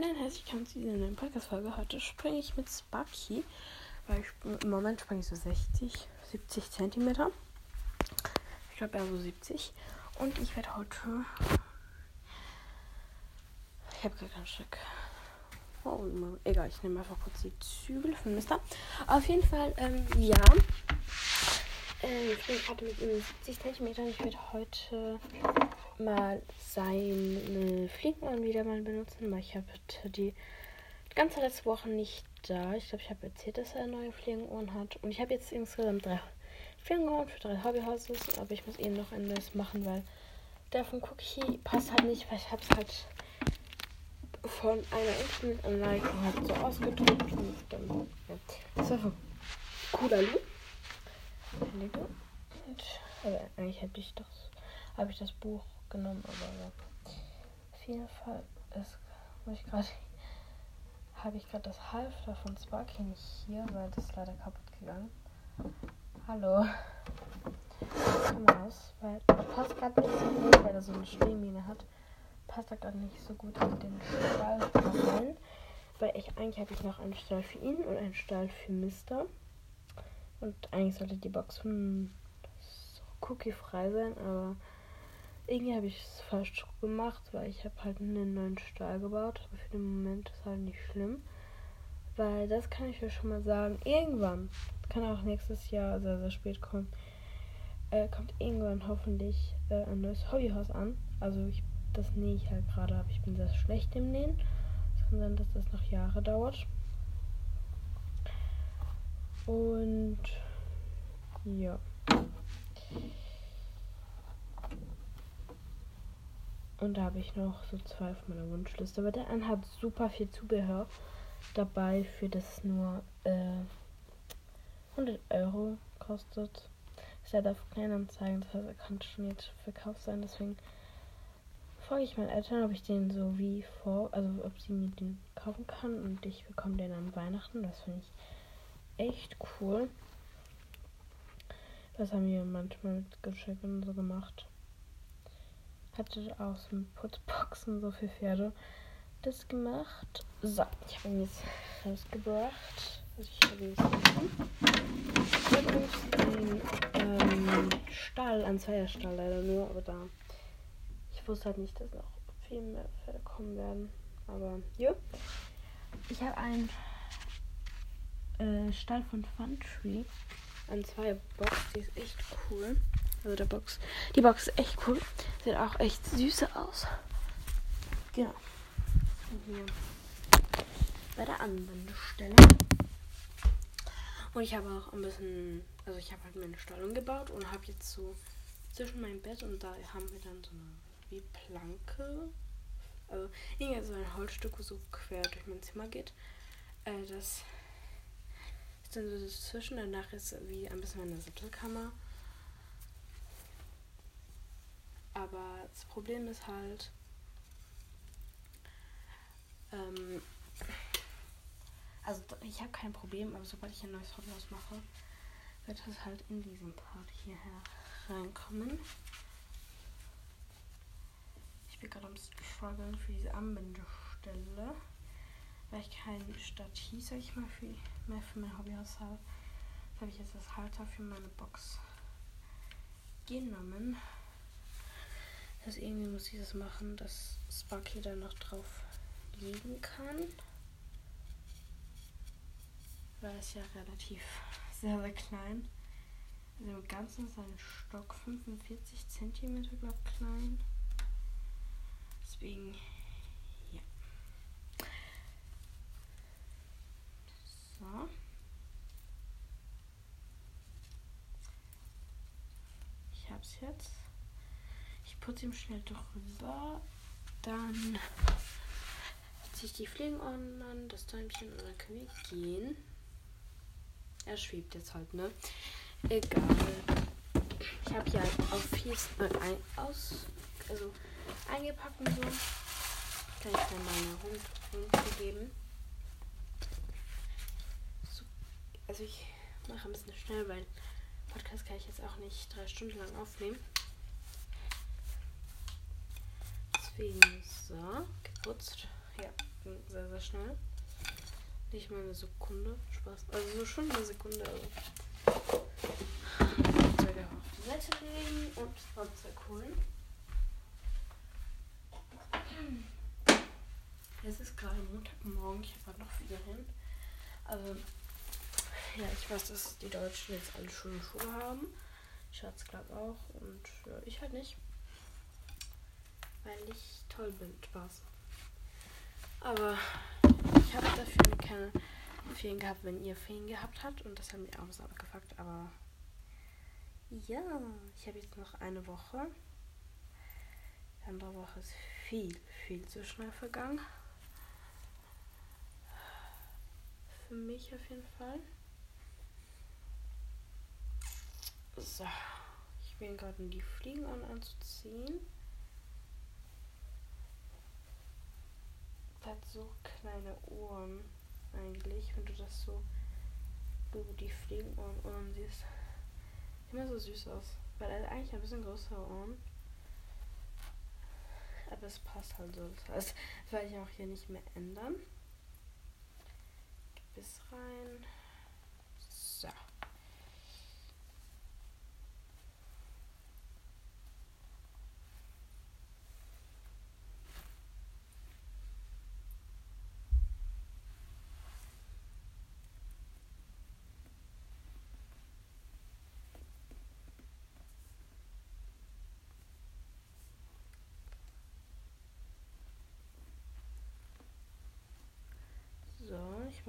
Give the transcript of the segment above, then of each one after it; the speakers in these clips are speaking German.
Hallo und herzlich willkommen zu dieser neuen Podcast-Folge. Heute springe ich mit Sparky, weil ich, im Moment springe ich so 60, 70 Zentimeter. Ich glaube eher so 70. Und ich werde heute. Ich habe gar kein Stück. Oh, egal, ich nehme einfach kurz die Zügel von Mister. Auf jeden Fall, ähm, ja. Äh, ich bin gerade mit ihm 70 cm. Ich werde heute mal seine Fliegenuhren wieder mal benutzen, weil ich habe die ganze letzte Woche nicht da. Ich glaube, ich habe erzählt, dass er neue Fliegenuhren hat. Und ich habe jetzt insgesamt drei Fliegenuhren für drei Hobbyhouses. Aber ich muss eben noch ein neues machen, weil der von Cookie passt halt nicht, weil ich habe es halt von einer Internetanleitung halt so ausgedrückt. Und dann, ja. Das war von Loop. Und, aber eigentlich hätte ich das, habe ich das Buch genommen, aber ja. Auf jeden Fall ist, ich gerade, habe ich gerade das Halfter von Sparky nicht hier, weil das ist leider kaputt gegangen. Hallo. Komm raus, weil passt gerade nicht so gut, weil er so eine Stehmine hat. Passt gerade nicht so gut in den Stall rein. Weil ich eigentlich habe ich noch einen Stall für ihn und einen Stall für Mister. Und eigentlich sollte die Box von Cookie frei sein, aber irgendwie habe ich es falsch gemacht, weil ich habe halt einen neuen Stall gebaut. Aber für den Moment ist halt nicht schlimm. Weil das kann ich euch schon mal sagen. Irgendwann, kann auch nächstes Jahr sehr, sehr spät kommen, äh, kommt irgendwann hoffentlich äh, ein neues Hobbyhaus an. Also ich, das nähe ich halt gerade, aber ich bin sehr schlecht im Nähen. Es kann sein, dass das noch Jahre dauert. Und ja. Und da habe ich noch so zwei auf meiner Wunschliste. Aber der eine hat super viel Zubehör dabei, für das nur äh, 100 Euro kostet. Ist ja auf Kleinanzeigen, das heißt, er kann schon jetzt verkauft sein. Deswegen frage ich meine Eltern, ob ich den so wie vor, also ob sie mir den kaufen kann und ich bekomme den an Weihnachten. Das finde ich echt cool. Das haben wir manchmal mit Geschenken so gemacht hatte aus dem Putzboxen so für Pferde das gemacht. So, ich habe ihn jetzt rausgebracht. Also ich habe ihn jetzt den ähm, Stall, ein Zweierstall leider nur, aber da. Ich wusste halt nicht, dass noch viel mehr Pferde kommen werden. Aber ja. Ich habe einen äh, Stall von Funtree. Ein Zweierbox, die ist echt cool. Also der Box. Die Box ist echt cool. Sieht auch echt süß aus. Genau. Und hier bei der Anwendestelle. Und ich habe auch ein bisschen, also ich habe halt meine Stallung gebaut und habe jetzt so zwischen meinem Bett und da haben wir dann so eine wie Planke. Also irgendwie so ein Holzstück, wo so quer durch mein Zimmer geht. Äh, das ist dann so dazwischen. Danach ist wie ein bisschen meine Sattelkammer. Aber das Problem ist halt, ähm, also ich habe kein Problem, aber sobald ich ein neues Hothouse mache, wird es halt in diesen Part hier reinkommen. Ich bin gerade am struggeln für diese Anbindestelle, weil ich kein Stativ, sag ich mal, für, mehr für mein Hobbyhaus habe. habe ich jetzt das Halter für meine Box genommen. Das irgendwie muss ich das machen, dass Sparky da noch drauf liegen kann. Weil es ja relativ sehr, sehr klein. Also im Ganzen ist ein Stock 45 cm, glaube ich, klein. Deswegen, ja. So. Ich hab's jetzt putze ihm schnell drüber. Dann ziehe ich die Fliegenohren an, das Däumchen und dann können wir gehen. Er schwebt jetzt halt, ne? Egal. Ich habe hier auf viel äh, ein, aus, also eingepackt und so. Kann ich dann meine Hund, Hund geben. So, also ich mache ein bisschen schnell, weil Podcast kann ich jetzt auch nicht drei Stunden lang aufnehmen. Deswegen so, geputzt. Ja, sehr, sehr schnell. Nicht mal eine Sekunde. Spaß. Also so schon eine Sekunde. Also. Zeug einfach auf die Seite legen und Fahrzeug holen. Es ist gerade Montagmorgen. Ich habe noch viel hin. Also, ja, ich weiß, dass die Deutschen jetzt alle schon eine Schule haben. Schatz glaube auch. Und ja, ich halt nicht. Weil ich toll bin. Spaß. Aber ich habe dafür keine Ferien gehabt, wenn ihr Ferien gehabt habt. Und das hat mich auch so abgefuckt. Aber ja, ich habe jetzt noch eine Woche. Die andere Woche ist viel, viel zu schnell vergangen. Für mich auf jeden Fall. So, ich bin gerade in die Fliegen an anzuziehen. Hat so kleine Ohren eigentlich, wenn du das so, du die Fliegenohren siehst. Immer so süß aus. Weil er eigentlich ein bisschen größere Ohren. Aber es passt halt so. Das heißt, werde ich auch hier nicht mehr ändern. Bis rein. So.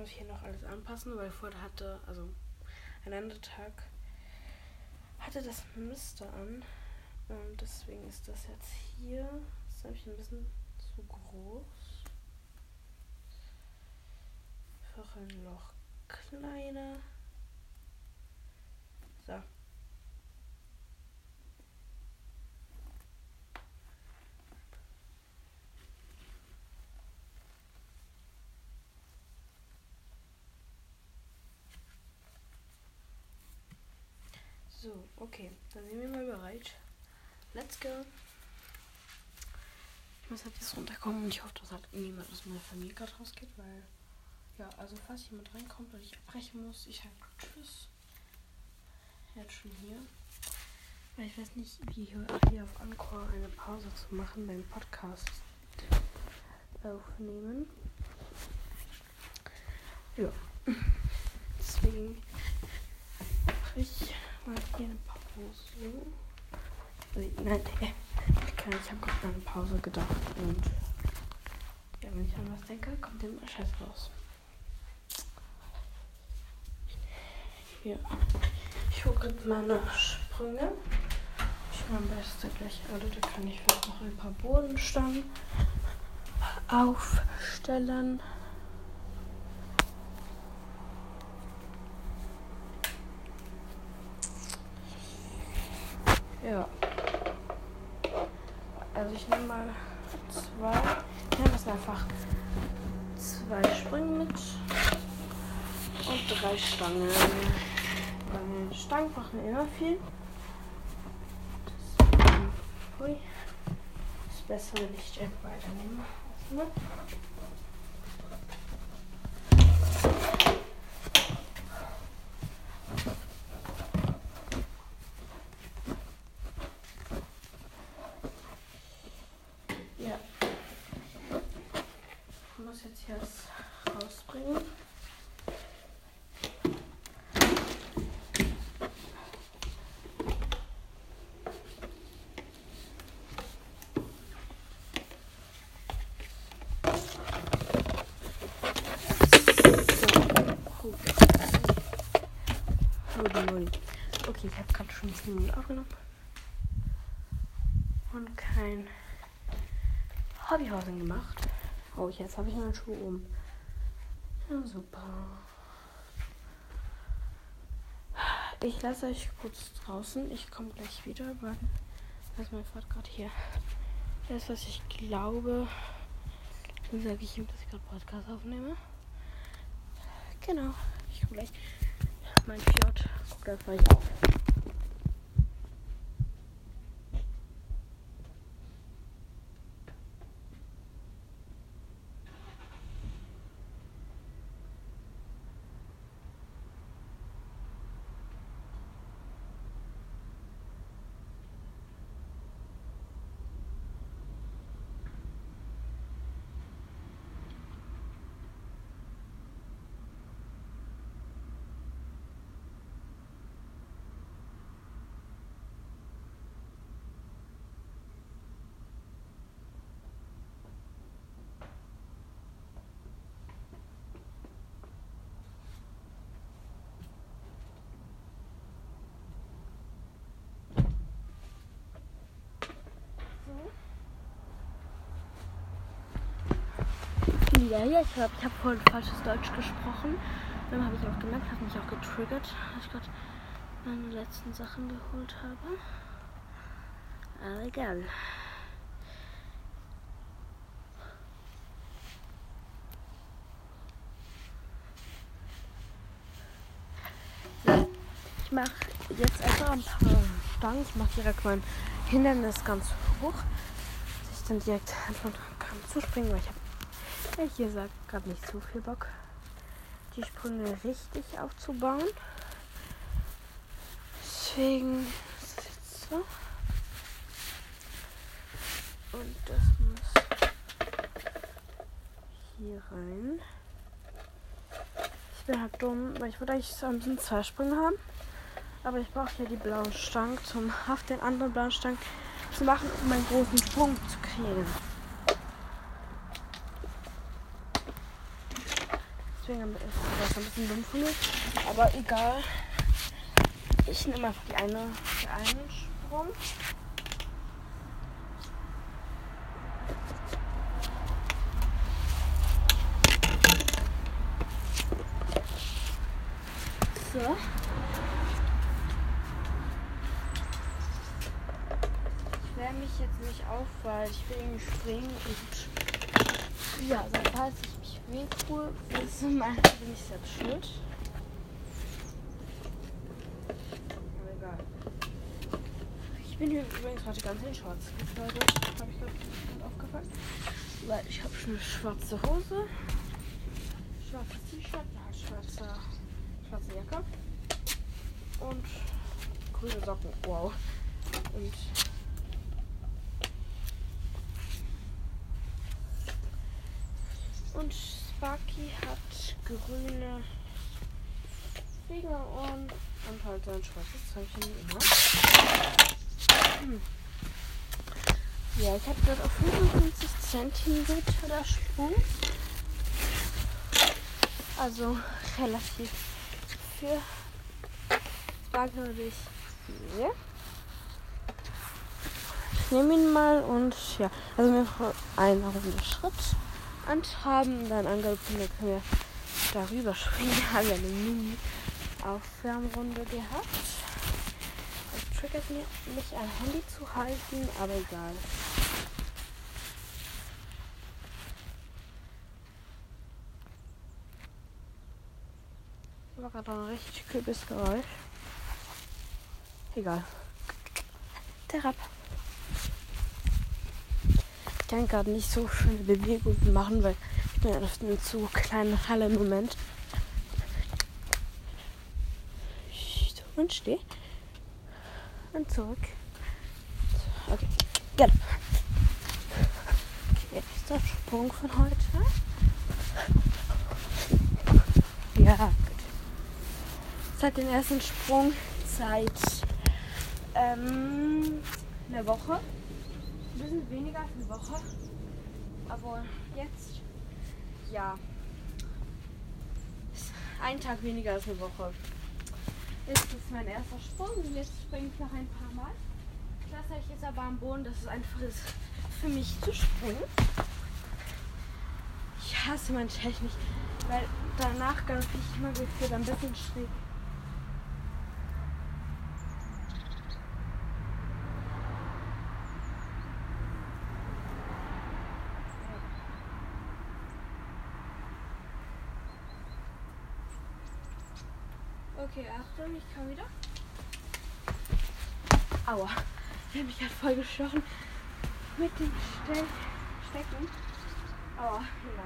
Ich muss hier noch alles anpassen, weil vorher hatte, also ein anderer Tag hatte das Muster an. Und deswegen ist das jetzt hier, das habe ich ein bisschen zu groß. Einfach ein Loch kleiner. So. So, okay. Dann sind wir mal bereit. Let's go. Ich muss halt jetzt runterkommen und ich hoffe, dass halt niemand aus meiner Familie gerade rausgeht, weil. Ja, also falls jemand reinkommt und ich abbrechen muss, ich sage Tschüss. Jetzt schon hier. Weil ich weiß nicht, wie hier, hier auf Anchor eine Pause zu machen beim Podcast aufnehmen. Ja. Deswegen mache ich mal hier eine Pause. Nein, ich habe gerade eine Pause gedacht und ja, wenn ich an was denke, kommt immer Scheiß raus. Hier. Ich hole gerade meine Sprünge. Ich mache am besten gleich alle. Da kann ich vielleicht noch ein paar Bodenstangen aufstellen. Ja. Also ich nehme mal zwei. Ich nehme das einfach zwei Springen mit und drei Stangen. Weil Stangen brauchen immer viel. Deswegen, hui, ist besser, wenn ich den weiternehme. Okay, ich habe gerade schon 10 Minuten aufgenommen. Und kein Hobbyhausen gemacht. Oh, jetzt habe ich meinen Schuh um. Ja, super. Ich lasse euch kurz draußen. Ich komme gleich wieder, weil das mein Vater gerade hier ist, was ich glaube. Sage ich ihm, dass ich gerade Podcast aufnehme. Genau. Ich komme gleich. Mein Fjord. Guck, da fahre ich auf. Wieder hier. Ich glaube, ich habe vorhin falsches Deutsch gesprochen. Dann habe ich auch gemerkt, hat mich auch getriggert, dass ich gerade meine letzten Sachen geholt habe. Aber egal. Ich mache jetzt einfach ein paar Stangen. Ich mache direkt mein Hindernis ganz hoch, dass ich dann direkt anfangen kann zu springen, weil ich habe ehrlich gesagt gerade nicht so viel Bock, die Sprünge richtig aufzubauen. Deswegen ist es jetzt so. Und das muss hier rein. Ich bin halt dumm, weil ich würde eigentlich so ein bisschen zwei Sprünge haben. Aber ich brauche hier die blauen Stangen, um auf den anderen blauen Stangen zu machen, um meinen großen Sprung zu kriegen. Deswegen ist das ein bisschen dumm von mir. Aber egal. Ich nehme einfach die eine, die einen Sprung. So. wärme mich jetzt nicht auf, weil ich will irgendwie springen und ja, also falls ich weh tue, bin ich selbst schuld. Aber egal. Ich bin hier übrigens heute ganz in schwarz gekleidet, habe ich gerade aufgefallen. Weil ich habe schon eine schwarze Hose, schwarzes T-Shirt, schwarze, schwarze Jacke und grüne Socken. Wow. Und Und Sparky hat grüne Fliegerohren und halt sein schwarzes Zeichen immer. Hm. Ja, ich habe dort auf 55 cm der Sprung. Also relativ für natürlich viel. Ich nehme ihn mal und ja, also mir ein Runde Schritt und haben dann angerufen, dann können wir darüber springen. Wir haben ja eine Mini-Aufwärmrunde gehabt. Es triggert mir mich ein Handy zu halten, aber egal. Das war gerade ein richtig kühles Geräusch. Egal. Der Rapp kann gerade nicht so schöne Bewegungen machen, weil ich bin auf einer zu kleinen Halle im Moment. Und steh. Und zurück. Okay. Genau. Der Sprung von heute. Ja, gut. Seit dem ersten Sprung seit ähm, einer Woche bisschen weniger als eine Woche. Aber jetzt, ja, ein Tag weniger als eine Woche. Jetzt ist mein erster Sprung und jetzt springe ich noch ein paar Mal. Lasse ich jetzt aber am Boden, dass es einfach ist für mich zu springen. Ich hasse meine Technik, weil danach ganz ich immer gefühlt ein bisschen schräg. Okay, Achtung, ich komme wieder. Aua, ich habe mich gerade voll gestochen mit dem Ste Stecken. Aua, ja.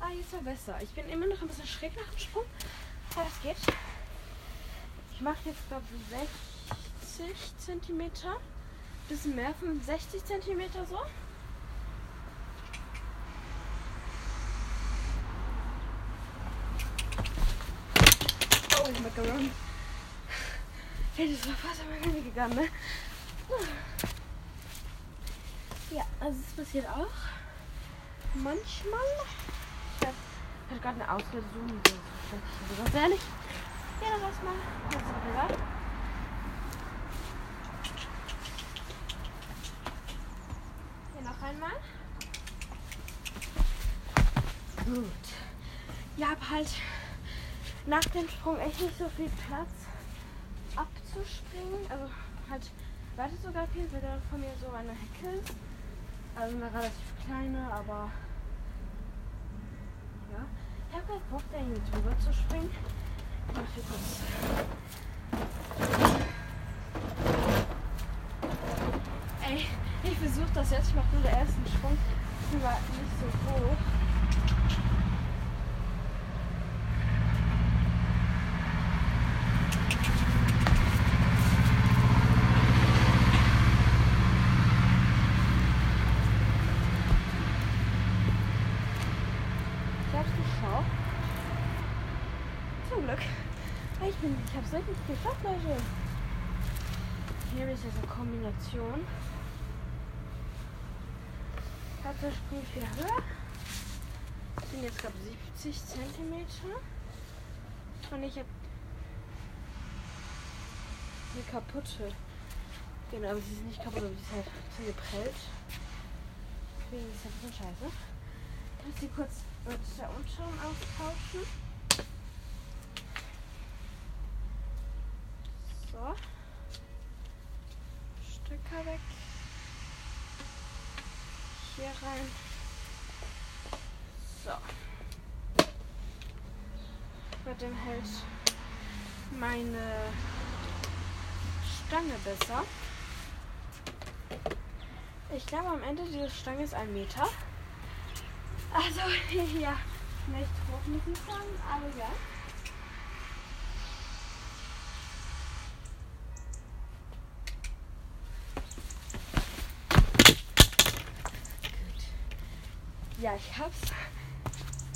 Ah, jetzt war besser. Ich bin immer noch ein bisschen schräg nach dem Sprung. Aber das geht. Ich mache jetzt, glaube ich, 60 cm. Bisschen mehr, 65 cm so. Macaron. Hey, das war fast am Ende gegangen, ne? Ja, also es passiert auch. Manchmal. Ich habe gerade eine Auslösung. Ganz ehrlich. Ja, lass mal. Das ist egal. einmal. Gut. Ich habe halt nach dem Sprung echt nicht so viel Platz abzuspringen. Also halt warte sogar viel, weil da von mir so eine Hecke ist. Also eine relativ kleine, aber ja. Ich habe halt Bock, da irgendwie drüber zu springen. Ich mach hier kurz. Ey, ich versuche das jetzt. Ich mache nur den ersten Sprung. Ich war nicht so hoch. Ich habe es wirklich geschafft, Leute. Hier ist jetzt eine Kombination. Katze springt wieder höher. Sind jetzt, glaube ich, 70 cm. Und ich habe eine kaputte. Genau, aber sie ist nicht kaputt, aber sie ist halt bisschen geprellt. Deswegen ist das ein bisschen scheiße. Ich muss sie kurz mit der Umschau austauschen. So. Stecker weg. Hier rein. So. Bei dem hält meine Stange besser. Ich glaube, am Ende diese Stange ist ein Meter. Also, ja, nicht hoch, sagen, aber ja. Ja, ich hab's.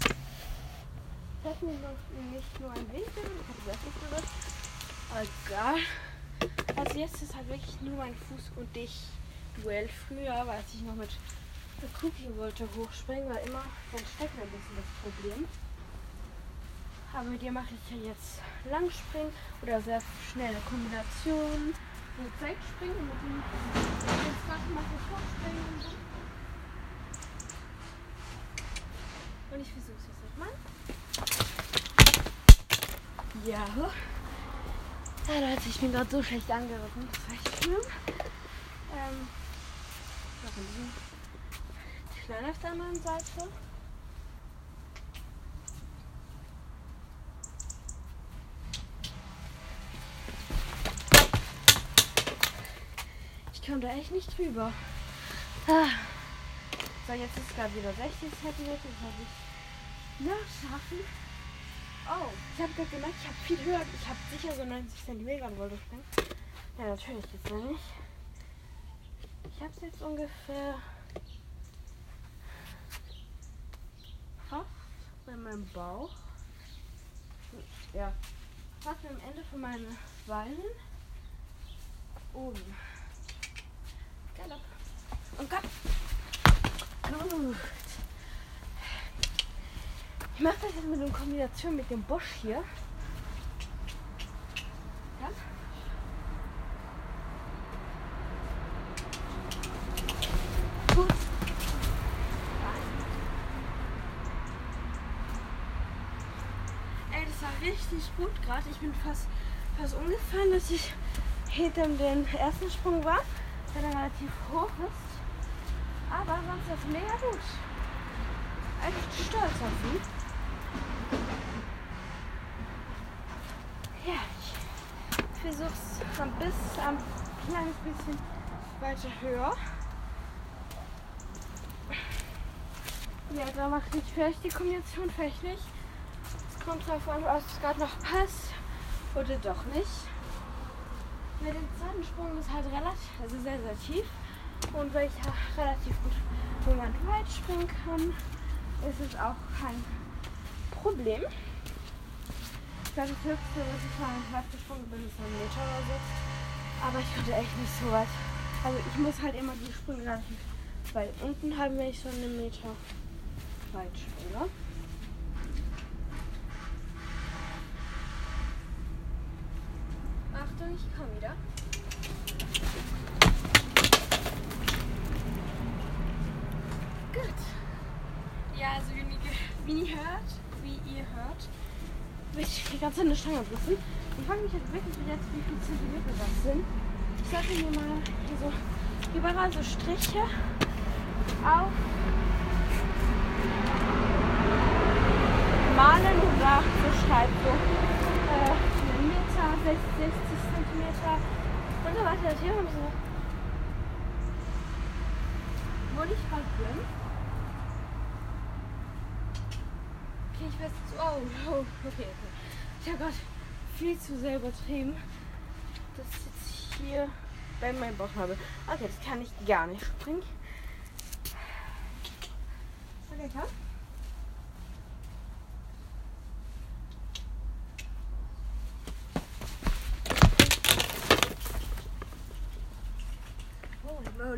Ich hab mir noch nicht nur ein Winkel, ich hab das nicht benutzt. Aber egal. Also jetzt ist halt wirklich nur mein Fuß und dich Duell. Früher, als ich noch mit der Cookie wollte hochspringen, war immer mein Stecken ein bisschen das Problem. Aber mit dir mache ich ja jetzt Langspringen oder sehr schnelle Kombinationen. Mit Seitspringen und mit dem jetzt mache ich Hochspringen und ich versuche es jetzt nochmal. Ja. Ja, Leute, ich bin gerade so schlecht angerissen. Das war echt schlimm. Ähm, die Kleine auf der anderen Seite. Ich komme da echt nicht drüber. Ah. So, jetzt ist gerade wieder 60 cm. Das habe ich nachschaffen. Oh, ich habe gerade gemerkt, ich habe viel höher. Ich habe sicher so 90 cm wollte springen. Ja, natürlich jetzt noch nicht. Ich habe es jetzt ungefähr fast bei meinem Bauch. Ja, fast am Ende von meinen Beinen. Oben. Galopp. Und Galopp. Gut. Ich mache das jetzt mit einer Kombination mit dem Bosch hier. Das war richtig gut gerade. Ich bin fast, fast umgefallen, dass ich hinter dem ersten Sprung war, der dann relativ hoch ist. Aber sonst ist es mega gut. Echt stolz auf sie. Ja, ich versuche es ein bisschen, ein kleines bisschen weiter höher. Ja, da macht nicht vielleicht die Kombination, vielleicht nicht. Es kommt drauf an, ob es gerade noch passt oder doch nicht. Mit dem zweiten Sprung ist halt relativ, also sehr, sehr tief. Und weil ich ja relativ gut Moment weit springen kann, ist es auch kein Problem. Ich glaube, das höchste, was ich mal weit gesprungen bin, ist ein Meter oder so. Aber ich konnte echt nicht so weit. Also ich muss halt immer die Sprünge relativ weit unten haben, wenn ich einen Meter weit springe. Achtung, ich komme wieder. Wie ihr hört, wie ihr hört, ich die ganze Zeit eine Stange prüfen. Ich frage mich jetzt wirklich jetzt, wie viele Zentimeter das sind. Ich sollte mir mal hier so überall so Striche auf malen oder so schreiben. So, äh, Meter, 60, 60 Zentimeter und so weiter. Hier haben so. Wo ich gerade bin. Ich weiß jetzt. Oh, oh, okay, okay. Ich habe gerade viel zu sehr übertrieben. Das ist jetzt hier bei meinem Bauchnabel. Okay, das kann ich gar nicht springen. Okay, komm.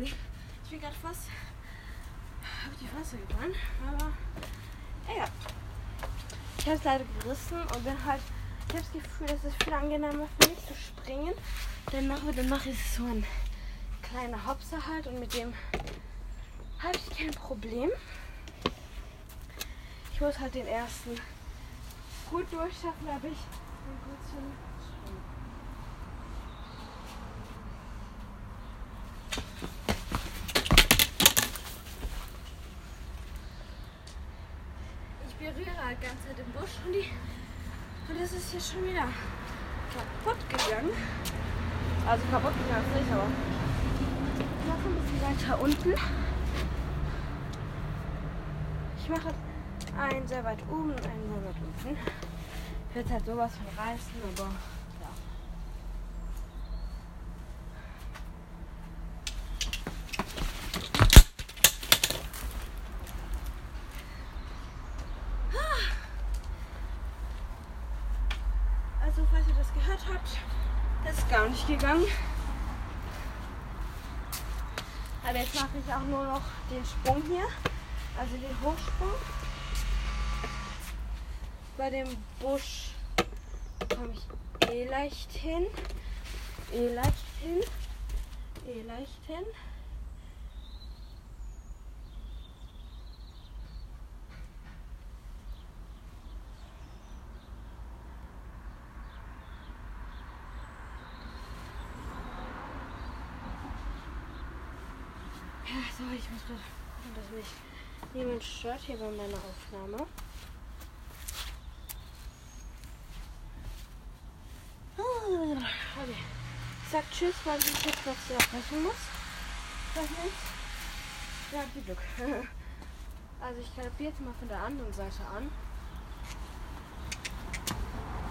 Ich bin gerade fast auf die Fresse gefallen, aber. Ich habe es leider gerissen und bin halt, ich habe das Gefühl, es ist viel angenehmer für mich zu springen. Dann mache ich so ein kleiner Hopser halt und mit dem habe ich kein Problem. Ich muss halt den ersten gut durchschaffen, aber ich bin gut zum Schwimmen. Ich berühre halt ganz Zeit den Busch und die und das ist hier schon wieder kaputt gegangen. Also kaputt gegangen ist nicht, aber noch ein bisschen weiter unten. Ich mache einen sehr weit oben und einen sehr weit unten. Ich werde halt sowas von reißen, aber ja. Also falls ihr das gehört habt, das ist gar nicht gegangen. Aber jetzt mache ich auch nur noch den Sprung hier, also den Hochsprung. Bei dem Busch komme ich eh leicht hin, eh leicht hin, eh leicht hin. Ja, sorry, ich muss gerade gucken, dass mich niemand stört hier bei meiner Aufnahme. Okay. Ich sag Tschüss, weil ich jetzt noch sehr sprechen muss. Ja, viel Glück. Also ich greife jetzt mal von der anderen Seite an.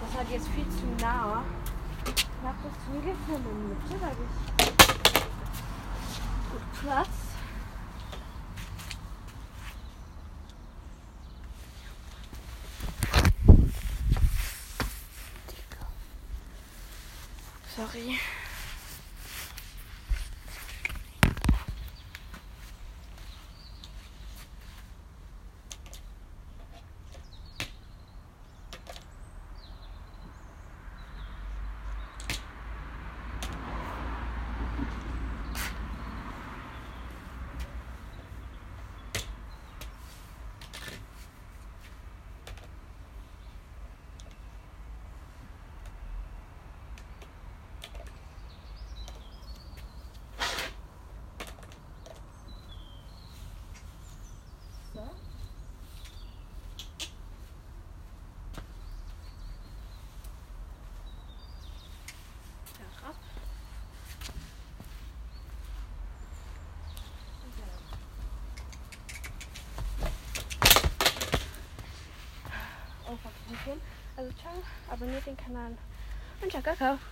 Das hat jetzt viel zu nah. Ich mache das zum Glück in der Mitte, weil ich gut Platz. compris. Oh, fuck, Also ciao, abonniert den Kanal und ciao, Kakao.